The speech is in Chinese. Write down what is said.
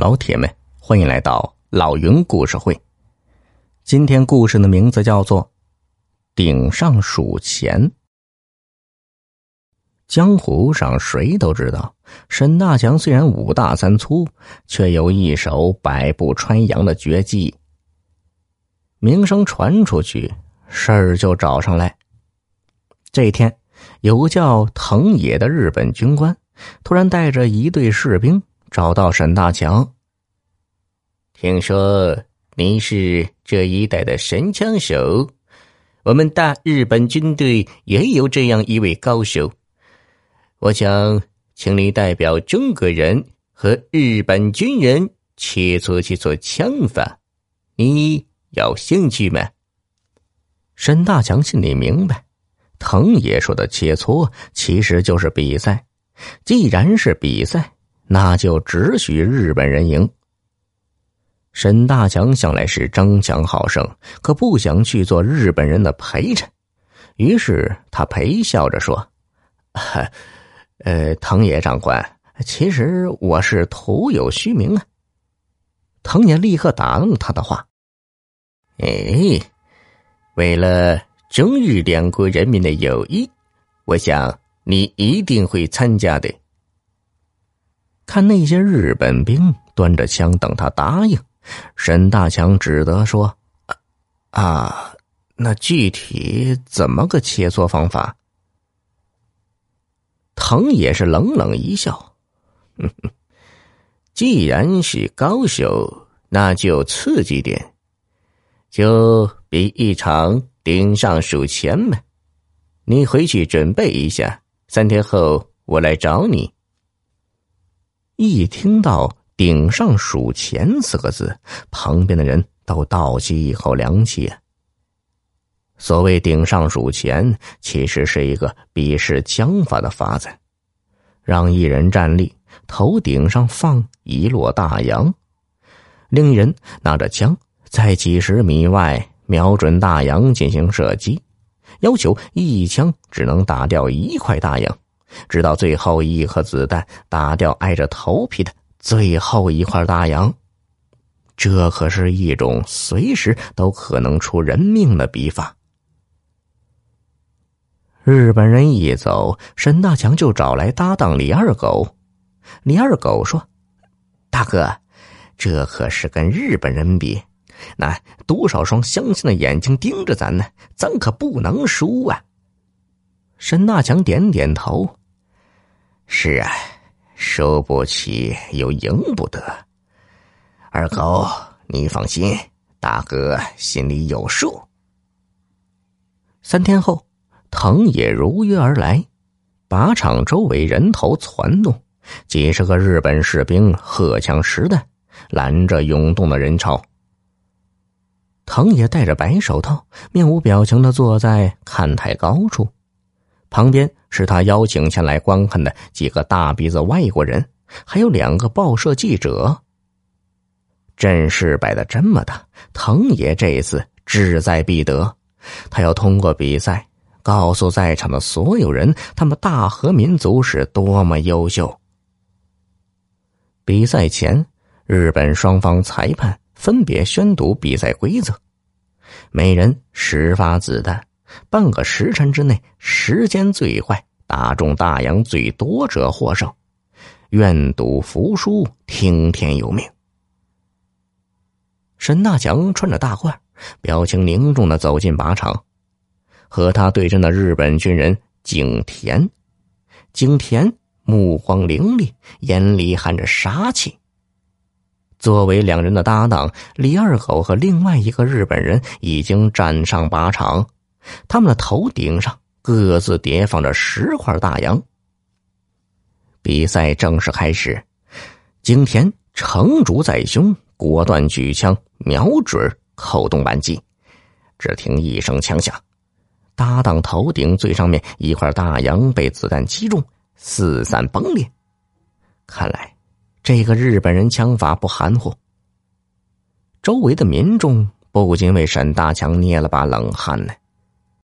老铁们，欢迎来到老云故事会。今天故事的名字叫做《顶上数钱》。江湖上谁都知道，沈大强虽然五大三粗，却有一手百步穿杨的绝技。名声传出去，事儿就找上来。这天，有个叫藤野的日本军官突然带着一队士兵。找到沈大强。听说您是这一带的神枪手，我们大日本军队也有这样一位高手。我想请你代表中国人和日本军人切磋切磋枪法，你有兴趣吗？沈大强心里明白，藤爷说的切磋其实就是比赛。既然是比赛。那就只许日本人赢。沈大强向来是争强好胜，可不想去做日本人的陪衬，于是他陪笑着说：“ 呃，藤野长官，其实我是徒有虚名啊。”藤野立刻打断他的话：“哎，为了中日两国人民的友谊，我想你一定会参加的。”看那些日本兵端着枪等他答应，沈大强只得说：“啊，那具体怎么个切磋方法？”藤也是冷冷一笑：“既然是高手，那就刺激点，就比一场顶上数钱呗。你回去准备一下，三天后我来找你。”一听到“顶上数钱”四个字，旁边的人都倒吸一口凉气。所谓“顶上数钱”，其实是一个比试枪法的法子，让一人站立，头顶上放一摞大洋，另一人拿着枪在几十米外瞄准大洋进行射击，要求一枪只能打掉一块大洋。直到最后一颗子弹打掉挨着头皮的最后一块大洋，这可是一种随时都可能出人命的比法。日本人一走，沈大强就找来搭档李二狗。李二狗说：“大哥，这可是跟日本人比，那多少双相信的眼睛盯着咱呢，咱可不能输啊！”沈大强点点头。是啊，输不起又赢不得。二狗，你放心，大哥心里有数。三天后，藤野如约而来，靶场周围人头攒动，几十个日本士兵荷枪实弹，拦着涌动的人潮。藤野戴着白手套，面无表情的坐在看台高处。旁边是他邀请前来观看的几个大鼻子外国人，还有两个报社记者。阵势摆的这么大，藤野这一次志在必得，他要通过比赛告诉在场的所有人，他们大和民族是多么优秀。比赛前，日本双方裁判分别宣读比赛规则，每人十发子弹。半个时辰之内，时间最快、打中大洋最多者获胜。愿赌服输，听天由命。沈大强穿着大褂，表情凝重的走进靶场，和他对阵的日本军人景田。景田目光凌厉，眼里含着杀气。作为两人的搭档，李二狗和另外一个日本人已经站上靶场。他们的头顶上各自叠放着十块大洋。比赛正式开始，景田成竹在胸，果断举枪，瞄准，扣动扳机。只听一声枪响，搭档头顶最上面一块大洋被子弹击中，四散崩裂。看来这个日本人枪法不含糊。周围的民众不禁为沈大强捏了把冷汗呢。